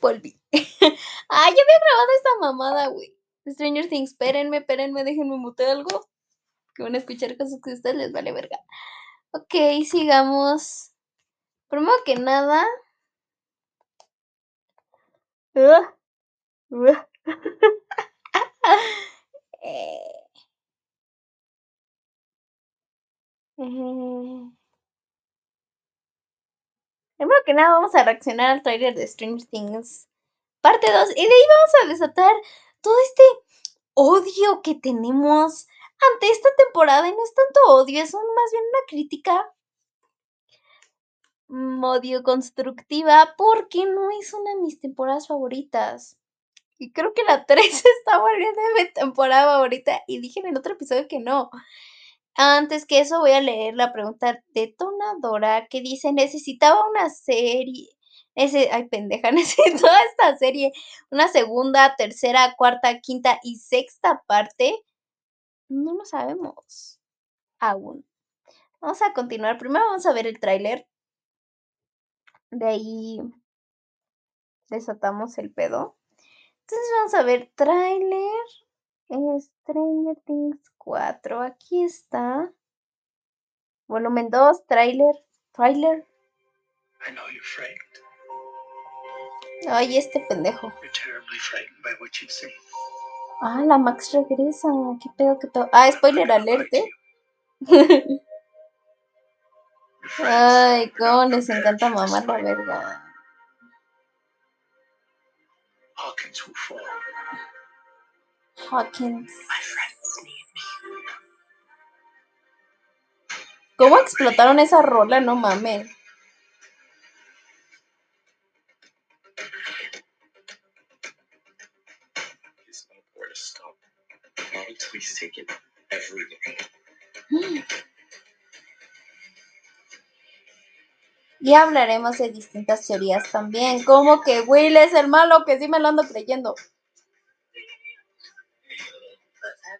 volví. ah, ya había grabado esta mamada, güey. Stranger Things, espérenme, espérenme, déjenme mutear algo. Que van a escuchar cosas que a ustedes les vale verga. Ok, sigamos. Primero que nada. eh, eh, Primero que nada vamos a reaccionar al trailer de Stranger Things parte 2 y de ahí vamos a desatar todo este odio que tenemos ante esta temporada y no es tanto odio, es más bien una crítica odio constructiva porque no es una de mis temporadas favoritas. Y creo que la 3 está volviendo de mi temporada favorita y dije en el otro episodio que no. Antes que eso voy a leer la pregunta detonadora que dice, necesitaba una serie, ese, ay pendeja, necesito esta serie, una segunda, tercera, cuarta, quinta y sexta parte. No lo sabemos aún. Vamos a continuar. Primero vamos a ver el tráiler. De ahí desatamos el pedo. Entonces vamos a ver tráiler Stranger Things 4. Aquí está. Volumen 2, tráiler, tráiler. Ay, este pendejo. Ah, la Max regresa. ¿Qué pedo, qué pedo? Ah, spoiler alerte. Ay, cómo les encanta mamar la verga. Hawkins. ¿Cómo explotaron esa rola? No mames. Y hablaremos de distintas teorías también, como que Will es el malo, que sí me lo ando creyendo.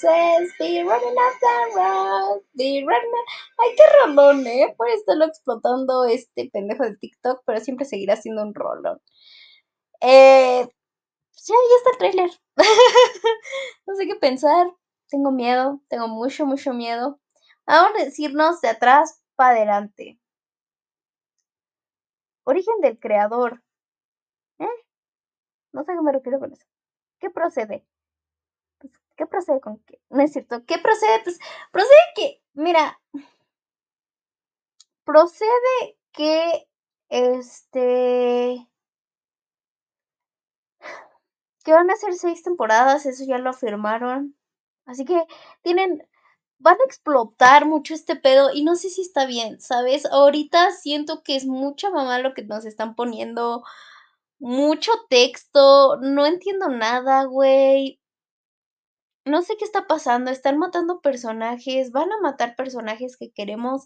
places, be running up the road, be running. Ay, qué rolón, ¿eh? Puede estarlo explotando este pendejo de TikTok, pero siempre seguirá siendo un rolón. Eh, ya, ya está el trailer. no sé qué pensar. Tengo miedo, tengo mucho, mucho miedo. Vamos a decirnos de atrás para adelante. Origen del creador. ¿Eh? No sé a qué me refiero con eso. ¿Qué procede? ¿Qué procede con qué? No es cierto. ¿Qué procede? Pues procede que, mira, procede que, este, que van a ser seis temporadas, eso ya lo afirmaron. Así que tienen, van a explotar mucho este pedo y no sé si está bien, ¿sabes? Ahorita siento que es mucha mamá lo que nos están poniendo mucho texto, no entiendo nada, güey. No sé qué está pasando, están matando personajes, van a matar personajes que queremos.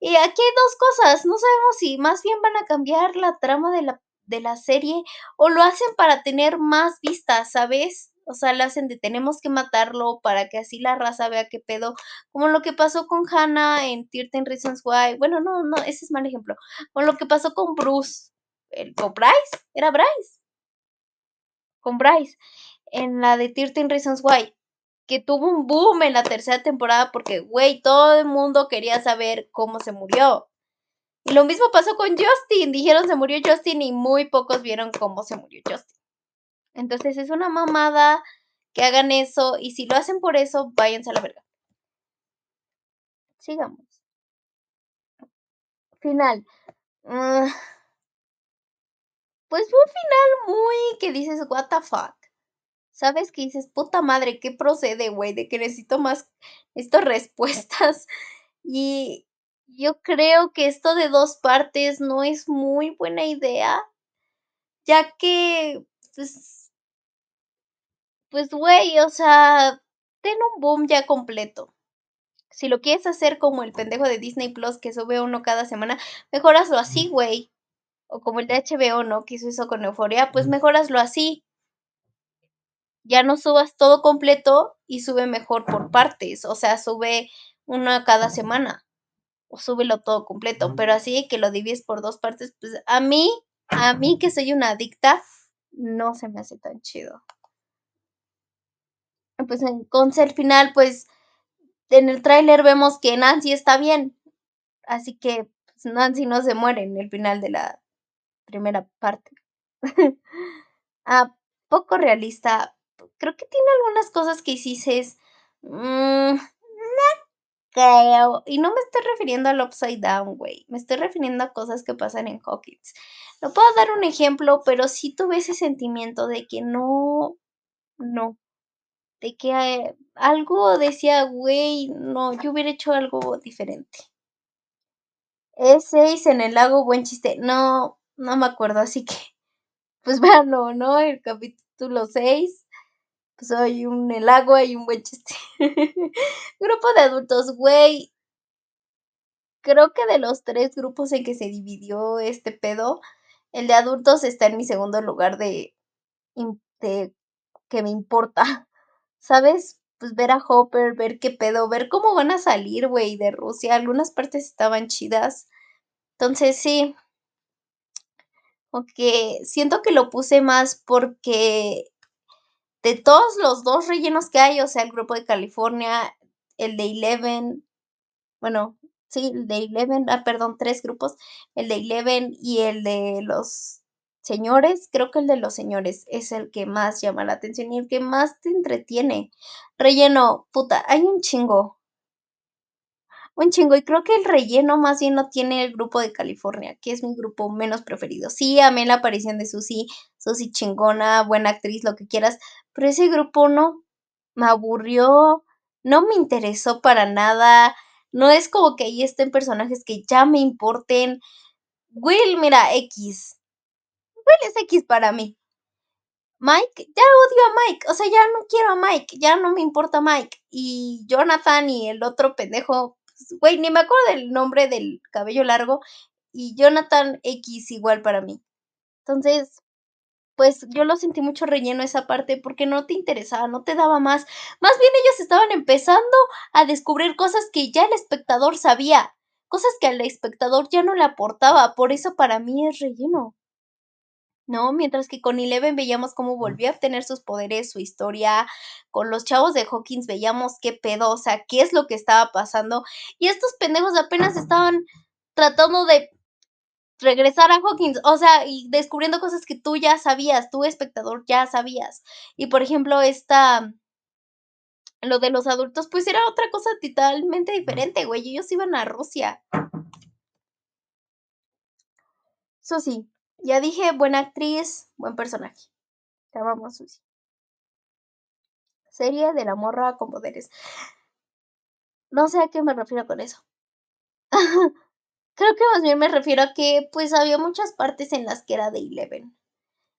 Y aquí hay dos cosas, no sabemos si más bien van a cambiar la trama de la, de la serie o lo hacen para tener más vistas, ¿sabes? O sea, lo hacen de tenemos que matarlo para que así la raza vea qué pedo. Como lo que pasó con Hannah en 13 Reasons Why. Bueno, no, no, ese es mal ejemplo. Con lo que pasó con Bruce con Bryce, era Bryce. Con Bryce. En la de 13 Reasons Why. Que tuvo un boom en la tercera temporada porque, güey, todo el mundo quería saber cómo se murió. Y lo mismo pasó con Justin. Dijeron se murió Justin y muy pocos vieron cómo se murió Justin. Entonces es una mamada que hagan eso y si lo hacen por eso, váyanse a la verga. sigamos. Final. Mm. Pues fue un final muy que dices, what the fuck. ¿Sabes qué dices? Puta madre, ¿qué procede, güey? De que necesito más, estas respuestas. Y yo creo que esto de dos partes no es muy buena idea, ya que, pues, pues, güey, o sea, ten un boom ya completo. Si lo quieres hacer como el pendejo de Disney Plus que sube uno cada semana, mejor hazlo así, güey. O como el de HBO, ¿no? Que hizo eso con Euforia, pues mejor hazlo así. Ya no subas todo completo y sube mejor por partes. O sea, sube uno cada semana. O súbelo todo completo. Pero así que lo divides por dos partes, pues a mí, a mí que soy una adicta, no se me hace tan chido. Pues en concert final, pues en el tráiler vemos que Nancy está bien. Así que pues, Nancy no se muere en el final de la primera parte. ah, poco realista. Creo que tiene algunas cosas que hiciste. Mmm, creo. Y no me estoy refiriendo al Upside Down, güey. Me estoy refiriendo a cosas que pasan en Hawkins. No puedo dar un ejemplo, pero sí tuve ese sentimiento de que no. No. De que eh, algo decía, güey, no, yo hubiera hecho algo diferente. Es 6 en el lago, buen chiste. No, no me acuerdo, así que. Pues véanlo, ¿no? El capítulo 6 pues hay un el agua y un buen chiste. Grupo de adultos, güey. Creo que de los tres grupos en que se dividió este pedo, el de adultos está en mi segundo lugar de, de que me importa. ¿Sabes? Pues ver a Hopper, ver qué pedo, ver cómo van a salir, güey, de Rusia. Algunas partes estaban chidas. Entonces, sí. Aunque siento que lo puse más porque de todos los dos rellenos que hay, o sea, el grupo de California, el de Eleven, bueno, sí, el de Eleven, ah, perdón, tres grupos, el de Eleven y el de los señores, creo que el de los señores es el que más llama la atención y el que más te entretiene. Relleno, puta, hay un chingo un chingo. Y creo que el relleno más bien no tiene el grupo de California, que es mi grupo menos preferido. Sí, amé la aparición de Susi, Susi chingona, buena actriz, lo que quieras, pero ese grupo no, me aburrió, no me interesó para nada. No es como que ahí estén personajes que ya me importen. Will, mira, X. Will es X para mí. Mike, ya odio a Mike, o sea, ya no quiero a Mike, ya no me importa Mike. Y Jonathan y el otro pendejo, güey, ni me acuerdo del nombre del cabello largo, y Jonathan X igual para mí. Entonces, pues yo lo sentí mucho relleno esa parte porque no te interesaba, no te daba más. Más bien ellos estaban empezando a descubrir cosas que ya el espectador sabía, cosas que al espectador ya no le aportaba, por eso para mí es relleno. ¿No? Mientras que con Eleven veíamos cómo volvió a obtener sus poderes, su historia, con los chavos de Hawkins veíamos qué pedo, o sea, qué es lo que estaba pasando, y estos pendejos apenas estaban tratando de regresar a Hawkins, o sea, y descubriendo cosas que tú ya sabías, tú espectador ya sabías. Y por ejemplo, esta lo de los adultos, pues era otra cosa totalmente diferente, güey. Ellos iban a Rusia. Eso sí, ya dije, buena actriz, buen personaje. Te amamos, Susi. Serie de la morra con poderes. No sé a qué me refiero con eso. Creo que más bien me refiero a que pues había muchas partes en las que era de Eleven.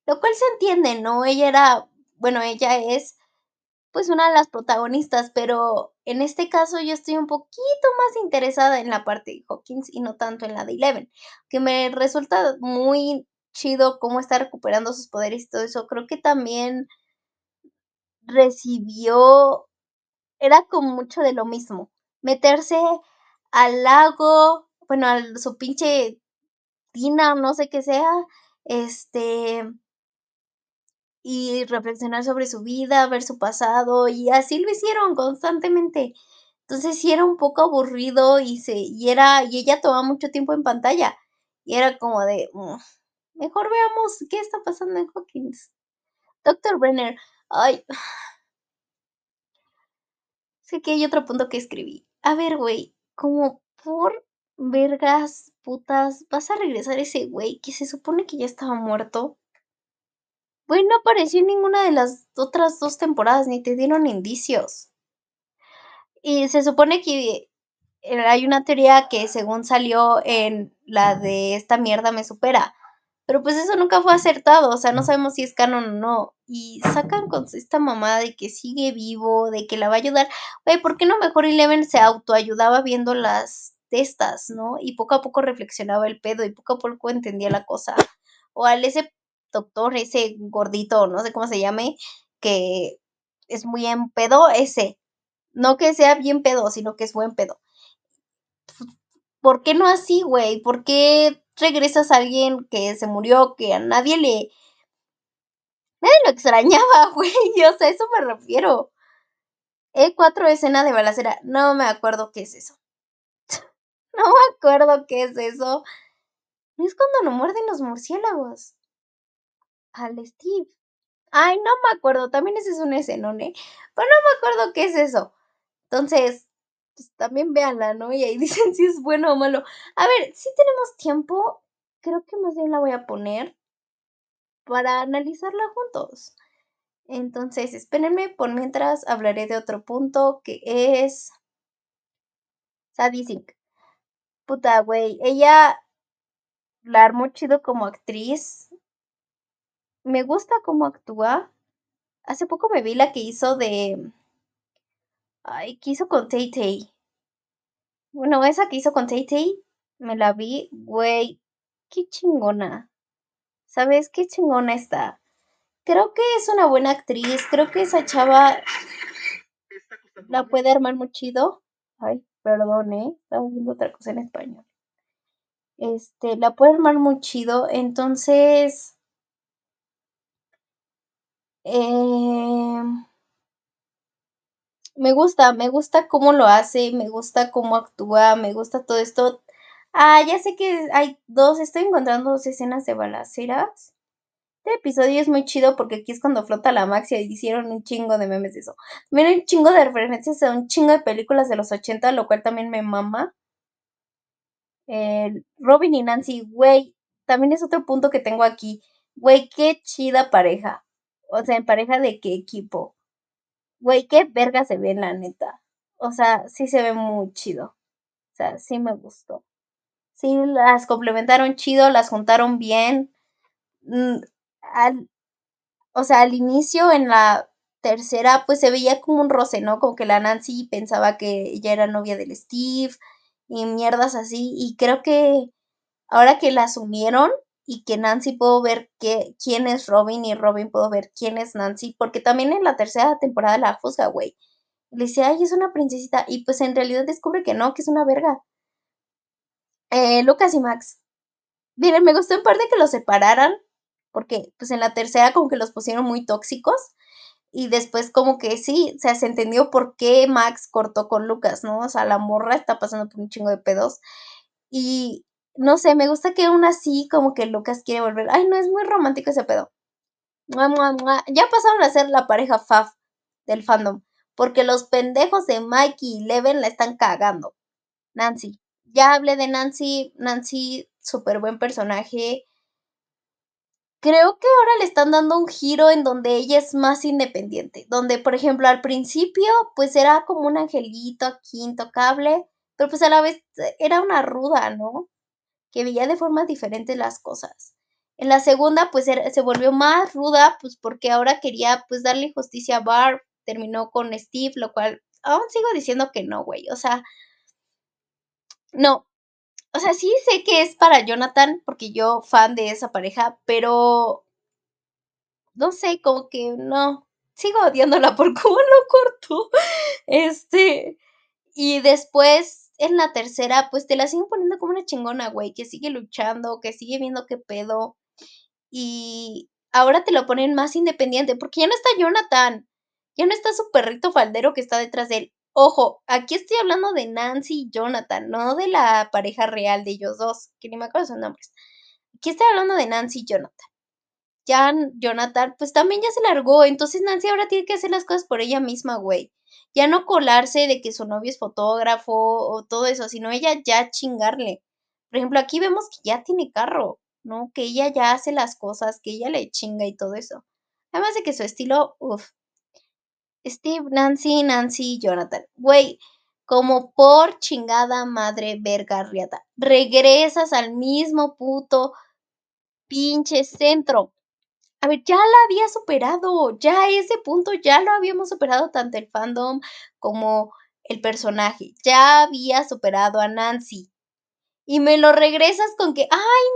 Lo cual se entiende, ¿no? Ella era, bueno, ella es pues una de las protagonistas, pero en este caso yo estoy un poquito más interesada en la parte de Hawkins y no tanto en la de Eleven, que me resulta muy chido cómo está recuperando sus poderes y todo eso. Creo que también recibió, era como mucho de lo mismo, meterse al lago, bueno, a su pinche tina, no sé qué sea, este, y reflexionar sobre su vida, ver su pasado, y así lo hicieron constantemente. Entonces sí era un poco aburrido y se, y era, y ella tomaba mucho tiempo en pantalla. Y era como de, mm, mejor veamos qué está pasando en Hawkins. Doctor Brenner, ay. Sé que hay otro punto que escribí. A ver, güey, como por vergas, putas, vas a regresar ese güey que se supone que ya estaba muerto. Güey, no apareció en ninguna de las otras dos temporadas, ni te dieron indicios. Y se supone que eh, hay una teoría que según salió en la de esta mierda me supera. Pero pues eso nunca fue acertado, o sea, no sabemos si es canon o no. Y sacan con esta mamada de que sigue vivo, de que la va a ayudar. Oye, ¿por qué no mejor Eleven se autoayudaba viendo las testas, no? Y poco a poco reflexionaba el pedo y poco a poco entendía la cosa. O al ese doctor, ese gordito, no sé cómo se llame, que es muy en pedo, ese. No que sea bien pedo, sino que es buen pedo. ¿Por qué no así, güey? ¿Por qué regresas a alguien que se murió, que a nadie le... Nadie lo extrañaba, güey. O sea, eso me refiero. E4 escena de balacera. No me acuerdo qué es eso. no me acuerdo qué es eso. Es cuando lo muerden los murciélagos. Al Steve. Ay, no me acuerdo. También ese es un escenón, ¿eh? Pero no me acuerdo qué es eso. Entonces, pues también véanla, ¿no? Y ahí dicen si es bueno o malo. A ver, si tenemos tiempo, creo que más bien la voy a poner para analizarla juntos. Entonces, espérenme, por mientras hablaré de otro punto que es Sadie Sink. Puta, güey, ella la armó chido como actriz. Me gusta cómo actúa. Hace poco me vi la que hizo de Ay, ¿qué hizo con Tay Tay? Bueno, esa que hizo con Tay Tay, me la vi, güey, qué chingona. ¿Sabes qué chingona está? Creo que es una buena actriz, creo que esa chava la puede armar muy chido. Ay, perdón, ¿eh? Estaba viendo otra cosa en español. Este, la puede armar muy chido, entonces... Eh, me gusta, me gusta cómo lo hace, me gusta cómo actúa, me gusta todo esto. Ah, ya sé que hay dos, estoy encontrando dos escenas de balaceras. Este episodio es muy chido porque aquí es cuando flota la maxia y hicieron un chingo de memes de eso. Miren un chingo de referencias a un chingo de películas de los 80, lo cual también me mama. Robin y Nancy, güey, también es otro punto que tengo aquí. Güey, qué chida pareja. O sea, en pareja de qué equipo. Güey, qué verga se ve, la neta. O sea, sí se ve muy chido. O sea, sí me gustó. Sí, las complementaron chido, las juntaron bien. Mm, o sea, al inicio, en la tercera, pues se veía como un roce, ¿no? Como que la Nancy pensaba que ella era novia del Steve y mierdas así. Y creo que ahora que las unieron, y que Nancy puedo ver que, quién es Robin y Robin puedo ver quién es Nancy, porque también en la tercera temporada la juzga, güey. Le dice, ay, es una princesita, y pues en realidad descubre que no, que es una verga. Eh, Lucas y Max. Miren, me gustó en parte que los separaran, porque pues en la tercera como que los pusieron muy tóxicos, y después como que sí, o sea, se entendió por qué Max cortó con Lucas, ¿no? O sea, la morra está pasando por un chingo de pedos. Y, no sé, me gusta que aún así como que Lucas quiere volver. Ay, no, es muy romántico ese pedo. Ya pasaron a ser la pareja Faf del fandom, porque los pendejos de Mikey y Leven la están cagando. Nancy. Ya hablé de Nancy, Nancy, súper buen personaje. Creo que ahora le están dando un giro en donde ella es más independiente, donde por ejemplo al principio pues era como un angelito aquí intocable, pero pues a la vez era una ruda, ¿no? Que veía de forma diferente las cosas. En la segunda, pues se volvió más ruda, pues porque ahora quería pues darle justicia a Barb, terminó con Steve, lo cual aún sigo diciendo que no, güey, o sea, no, o sea, sí sé que es para Jonathan, porque yo fan de esa pareja, pero no sé, como que no, sigo odiándola por cómo lo cortó, este, y después en la tercera, pues te la siguen poniendo como una chingona, güey, que sigue luchando, que sigue viendo qué pedo. Y ahora te lo ponen más independiente, porque ya no está Jonathan, ya no está su perrito faldero que está detrás de él. Ojo, aquí estoy hablando de Nancy y Jonathan, no de la pareja real de ellos dos, que ni me acuerdo sus nombres. Aquí estoy hablando de Nancy y Jonathan. Ya Jonathan, pues también ya se largó, entonces Nancy ahora tiene que hacer las cosas por ella misma, güey. Ya no colarse de que su novio es fotógrafo o todo eso, sino ella ya chingarle. Por ejemplo, aquí vemos que ya tiene carro, ¿no? Que ella ya hace las cosas, que ella le chinga y todo eso. Además de que su estilo, uff. Steve, Nancy, Nancy, Jonathan. Güey, como por chingada madre verga riata. Regresas al mismo puto pinche centro. A ver, ya la había superado, ya ese punto ya lo habíamos superado tanto el fandom como el personaje. Ya había superado a Nancy y me lo regresas con que, ay,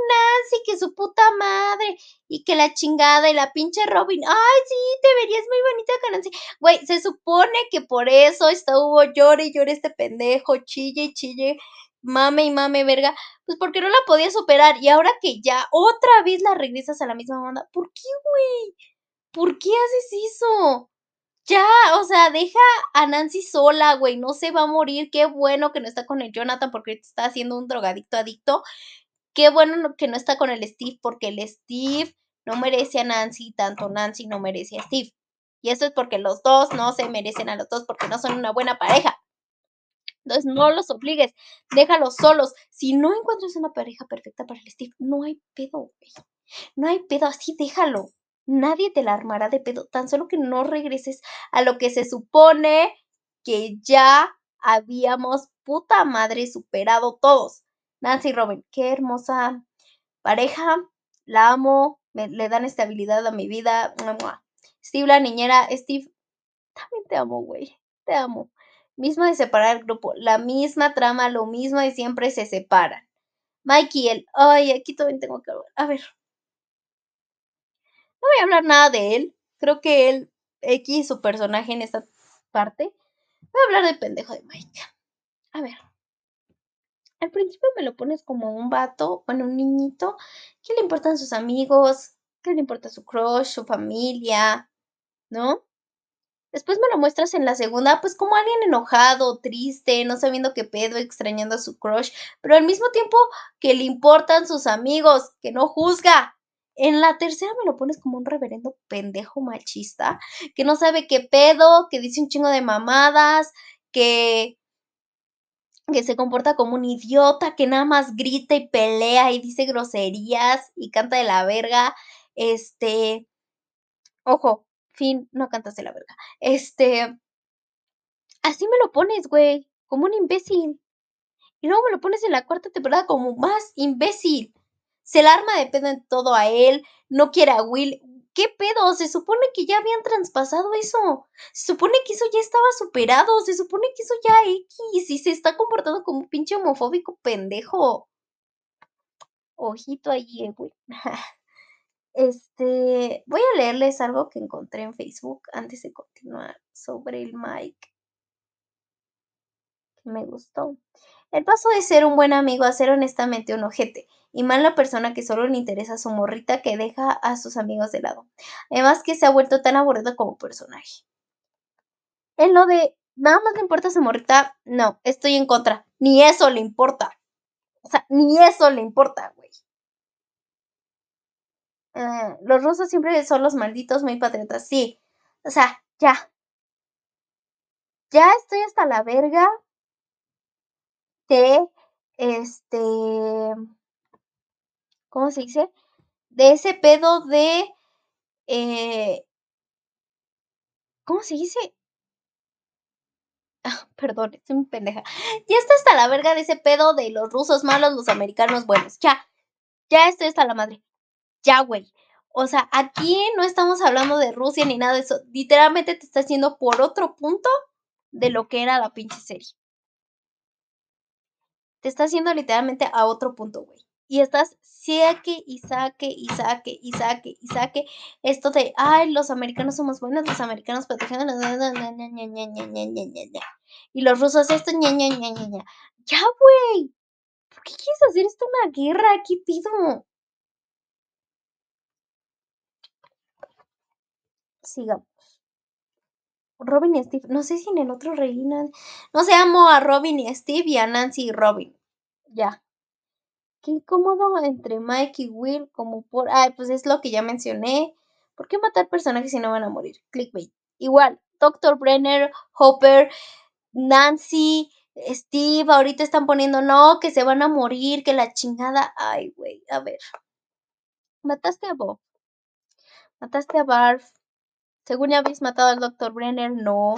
Nancy, que su puta madre, y que la chingada y la pinche Robin, ay, sí, te verías muy bonita con Nancy. Güey, se supone que por eso estuvo llore y llore este pendejo, chille y chille, mame y mame, verga, pues porque no la podía superar. Y ahora que ya otra vez la regresas a la misma banda, ¿por qué, güey? ¿Por qué haces eso? Ya, o sea, deja a Nancy sola, güey, no se va a morir. Qué bueno que no está con el Jonathan porque está haciendo un drogadicto adicto. Qué bueno que no está con el Steve porque el Steve no merece a Nancy, tanto Nancy no merece a Steve. Y eso es porque los dos no se merecen a los dos porque no son una buena pareja. Entonces no los obligues, déjalos solos. Si no encuentras una pareja perfecta para el Steve, no hay pedo, güey. No hay pedo, así déjalo. Nadie te la armará de pedo, tan solo que no regreses a lo que se supone que ya habíamos puta madre superado todos. Nancy y Robin, qué hermosa pareja, la amo, me, le dan estabilidad a mi vida. Steve, la niñera, Steve, también te amo, güey, te amo. Mismo de separar el grupo, la misma trama, lo mismo de siempre se separan. Mike y él, ay, aquí también tengo que ver. A ver, no voy a hablar nada de él. Creo que él, X, su personaje en esta parte. Voy a hablar del pendejo de Mike. A ver. Al principio me lo pones como un vato, bueno, un niñito. ¿Qué le importan sus amigos? ¿Qué le importa su crush, su familia? ¿No? Después me lo muestras en la segunda, pues como alguien enojado, triste, no sabiendo qué pedo, extrañando a su crush, pero al mismo tiempo que le importan sus amigos, que no juzga, en la tercera me lo pones como un reverendo pendejo machista, que no sabe qué pedo, que dice un chingo de mamadas, que que se comporta como un idiota, que nada más grita y pelea y dice groserías y canta de la verga. Este, ojo, fin, no cantas de la verga. Este, así me lo pones, güey, como un imbécil. Y luego me lo pones en la cuarta temporada como más imbécil se la arma de pedo en todo a él, no quiere a Will. ¿Qué pedo? Se supone que ya habían traspasado eso. Se supone que eso ya estaba superado. Se supone que eso ya X. Y se está comportando como un pinche homofóbico pendejo. Ojito allí, güey. Este, voy a leerles algo que encontré en Facebook antes de continuar sobre el Mike. Me gustó. El paso de ser un buen amigo a ser honestamente un ojete y mal la persona que solo le interesa a su morrita que deja a sus amigos de lado. Además que se ha vuelto tan aburrido como personaje. En lo de nada más le importa su morrita, no, estoy en contra. Ni eso le importa. O sea, ni eso le importa, güey. Eh, los rusos siempre son los malditos muy patriotas, sí. O sea, ya. Ya estoy hasta la verga de este ¿cómo se dice? De ese pedo de, eh, ¿cómo se dice? Ah, perdón, estoy muy pendeja. Ya está hasta la verga de ese pedo de los rusos malos, los americanos buenos. Ya, ya estoy hasta la madre. Ya, güey. O sea, aquí no estamos hablando de Rusia ni nada de eso. Literalmente te está haciendo por otro punto de lo que era la pinche serie. Te está haciendo literalmente a otro punto, güey y estás saque y saque y saque y saque y saque esto de, ay, los americanos somos buenos, los americanos protegen y los rusos esto, ña, ña, ña, ña. Ya, güey. ¿Por qué quieres hacer esto una guerra? ¿Qué pido? Sigamos. Robin y Steve. No sé si en el otro reinan. No sé, amo a Robin y Steve y a Nancy y Robin. Ya. Qué incómodo entre Mike y Will, como por. Ay, pues es lo que ya mencioné. ¿Por qué matar personajes si no van a morir? Clickbait. Igual, Dr. Brenner, Hopper, Nancy, Steve, ahorita están poniendo, no, que se van a morir, que la chingada. Ay, güey, a ver. Mataste a Bob. Mataste a Barf. Según ya habéis matado al Dr. Brenner, no.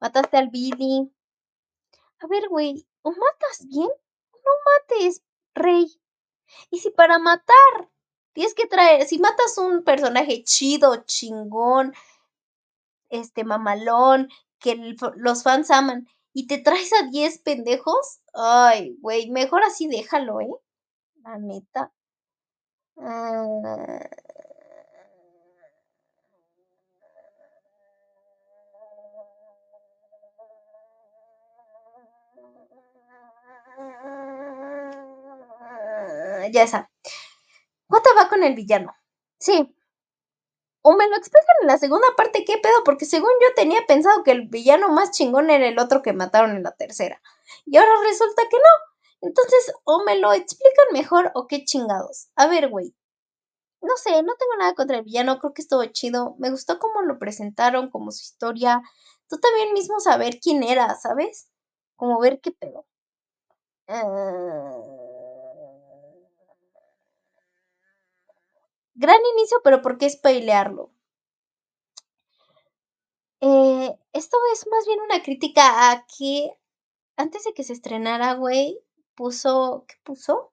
Mataste al Billy. A ver, güey, o matas bien no mates, rey. Y si para matar tienes que traer, si matas un personaje chido, chingón, este mamalón, que los fans aman, y te traes a 10 pendejos, ay, güey, mejor así déjalo, ¿eh? La neta. Ah. Ya esa. ¿Cuánto va con el villano? Sí. O me lo explican en la segunda parte, ¿qué pedo? Porque según yo tenía pensado que el villano más chingón era el otro que mataron en la tercera. Y ahora resulta que no. Entonces, o me lo explican mejor o qué chingados. A ver, güey. No sé, no tengo nada contra el villano, creo que estuvo chido. Me gustó cómo lo presentaron, como su historia. Tú también mismo saber quién era, ¿sabes? Como ver qué pedo. Ah. Gran inicio, pero ¿por qué spoilearlo? Eh, esto es más bien una crítica a que antes de que se estrenara, güey, puso, ¿qué puso?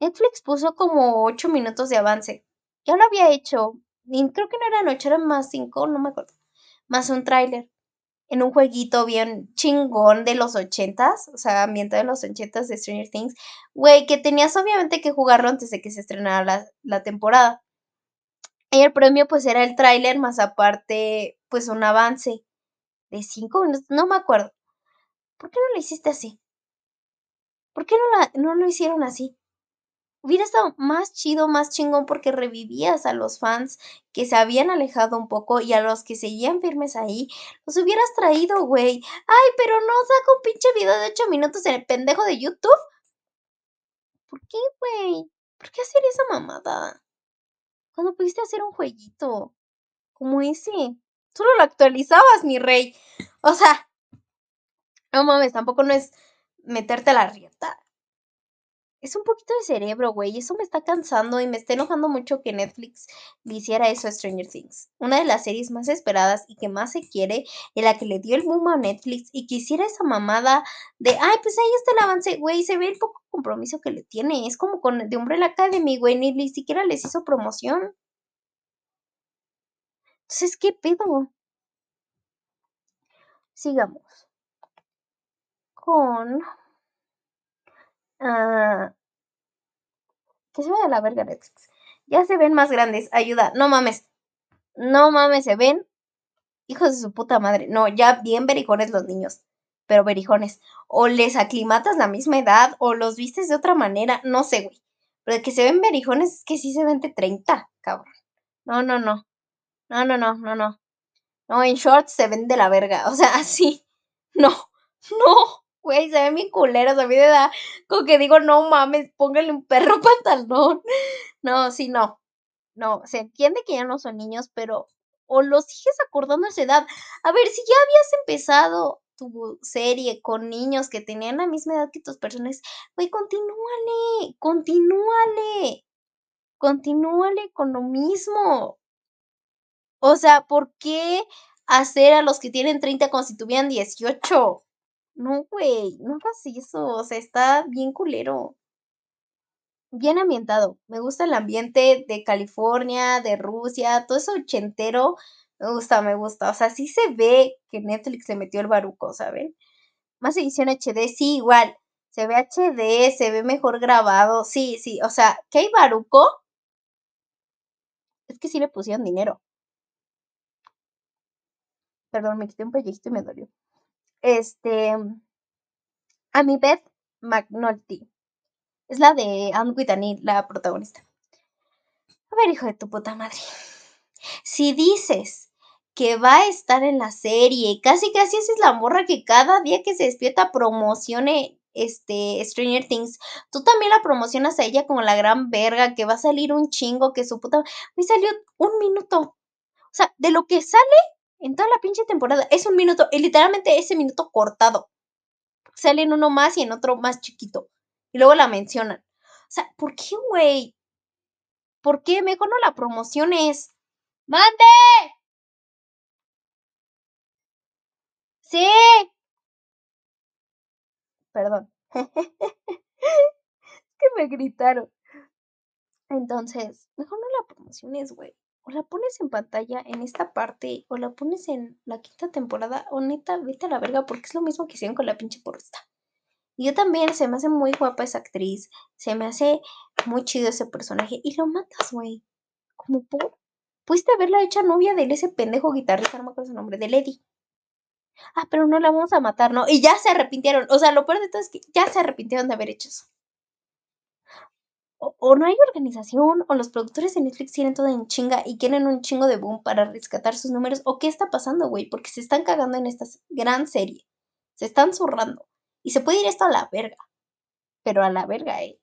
Netflix puso como ocho minutos de avance. Ya lo había hecho. creo que no eran ocho, eran más cinco, no me acuerdo. Más un tráiler. En un jueguito bien chingón de los ochentas, o sea, ambiente de los ochentas de Stranger Things. Güey, que tenías obviamente que jugarlo antes de que se estrenara la, la temporada. Y el premio pues era el tráiler más aparte pues un avance de cinco minutos, no me acuerdo. ¿Por qué no lo hiciste así? ¿Por qué no, la, no lo hicieron así? Hubiera estado más chido, más chingón porque revivías a los fans que se habían alejado un poco y a los que seguían firmes ahí, los hubieras traído, güey. Ay, pero no saca un pinche video de ocho minutos en el pendejo de YouTube. ¿Por qué, güey? ¿Por qué hacer esa mamada? Cuando pudiste hacer un jueguito como ese. Solo lo actualizabas, mi rey. O sea, no mames, tampoco no es meterte a la rieta. Es un poquito de cerebro, güey. Eso me está cansando y me está enojando mucho que Netflix le hiciera eso a Stranger Things. Una de las series más esperadas y que más se quiere, en la que le dio el boom a Netflix y que hiciera esa mamada de, ay, pues ahí está el avance, güey. Se ve el poco compromiso que le tiene. Es como con de Umbrella Academy, güey. Ni siquiera les hizo promoción. Entonces, ¿qué pedo? Sigamos. Con. Ah, que se vaya a la verga Netflix. Ya se ven más grandes. Ayuda. No mames. No mames, se ven. Hijos de su puta madre. No, ya bien berijones los niños. Pero berijones. O les aclimatas la misma edad. O los vistes de otra manera. No sé, güey. Pero de que se ven berijones es que sí se ven de 30, cabrón. No, no, no. No, no, no, no, no. No, en shorts se ven de la verga. O sea, así. No, no. Güey, se ven bien culeros. A mí de edad, como que digo, no mames, póngale un perro pantalón. No, sí, no. No, se entiende que ya no son niños, pero o los sigues acordando a esa edad. A ver, si ya habías empezado tu serie con niños que tenían la misma edad que tus personajes, güey, continúale, continúale, continúale con lo mismo. O sea, ¿por qué hacer a los que tienen 30 como si tuvieran 18? No, güey, no hagas eso. O sea, está bien culero. Bien ambientado. Me gusta el ambiente de California, de Rusia, todo eso ochentero. Me gusta, me gusta. O sea, sí se ve que Netflix se metió el baruco, ¿saben? Más edición HD, sí, igual. Se ve HD, se ve mejor grabado. Sí, sí. O sea, ¿qué hay baruco? Es que sí le pusieron dinero. Perdón, me quité un pellizco y me dolió. Este. A mi Beth McNulty. Es la de Anne Whitney, la protagonista. A ver, hijo de tu puta madre. Si dices que va a estar en la serie, casi casi esa es la morra que cada día que se despierta promocione este Stranger Things. Tú también la promocionas a ella como la gran verga, que va a salir un chingo, que su puta. Me salió un minuto. O sea, de lo que sale En toda la pinche temporada. Es un minuto. Y literalmente ese minuto cortado. Sale en uno más y en otro más chiquito. Y luego la mencionan. O sea, ¿por qué, güey? ¿Por qué? Mejor no la promociones. ¡Mande! Sí. Perdón. es que me gritaron. Entonces, mejor no la promociones, güey. O la pones en pantalla en esta parte, o la pones en la quinta temporada, o neta, vete a la verga, porque es lo mismo que hicieron con la pinche porrista. Y yo también, se me hace muy guapa esa actriz, se me hace muy chido ese personaje, y lo matas, güey. Como por. Pudiste haberla hecha novia de ese pendejo guitarrista, no me acuerdo su nombre, de Lady. Ah, pero no la vamos a matar, ¿no? Y ya se arrepintieron. O sea, lo peor de todo es que ya se arrepintieron de haber hecho eso o, no hay organización, o los productores de Netflix tienen todo en chinga y quieren un chingo de boom para rescatar sus números, o qué está pasando, güey, porque se están cagando en esta gran serie. Se están zurrando. Y se puede ir esto a la verga. Pero a la verga, eh.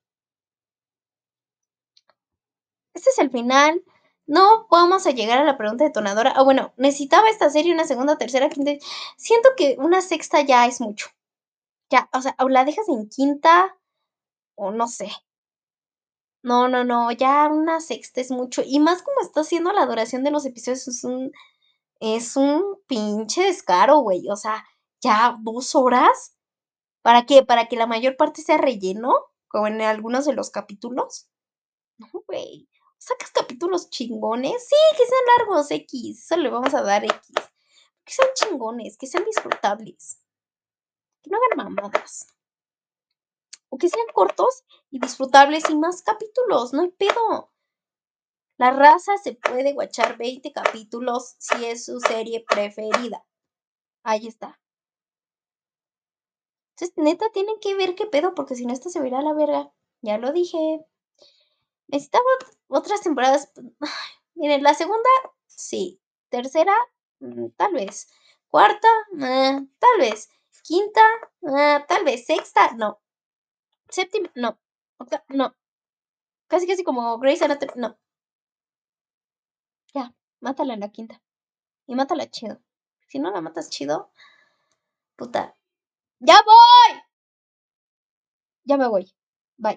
Este es el final. No vamos a llegar a la pregunta detonadora. Ah, bueno, necesitaba esta serie una segunda, tercera, quinta. Siento que una sexta ya es mucho. Ya, o sea, o la dejas en quinta, o no sé. No, no, no, ya una sexta es mucho. Y más como está haciendo la duración de los episodios, es un, es un pinche descaro, güey. O sea, ya dos horas. ¿Para qué? ¿Para que la mayor parte sea relleno? Como en algunos de los capítulos. No, güey. ¿Sacas capítulos chingones? Sí, que sean largos, X. Eso le vamos a dar X. Que sean chingones, que sean disfrutables. Que no hagan mamadas o que sean cortos y disfrutables y más capítulos, no hay pedo. La raza se puede guachar 20 capítulos si es su serie preferida. Ahí está. Entonces, neta, tienen que ver qué pedo, porque si no, esto se verá a la verga. Ya lo dije. Necesitaba otras temporadas. miren, la segunda, sí. Tercera, mm, tal vez. Cuarta, tal vez. Quinta, tal vez. Sexta, no. Séptima, no. no. Casi, casi como Grace Anatomy, no. Ya, mátala en la quinta. Y mátala chido. Si no la matas chido, puta. ¡Ya voy! Ya me voy.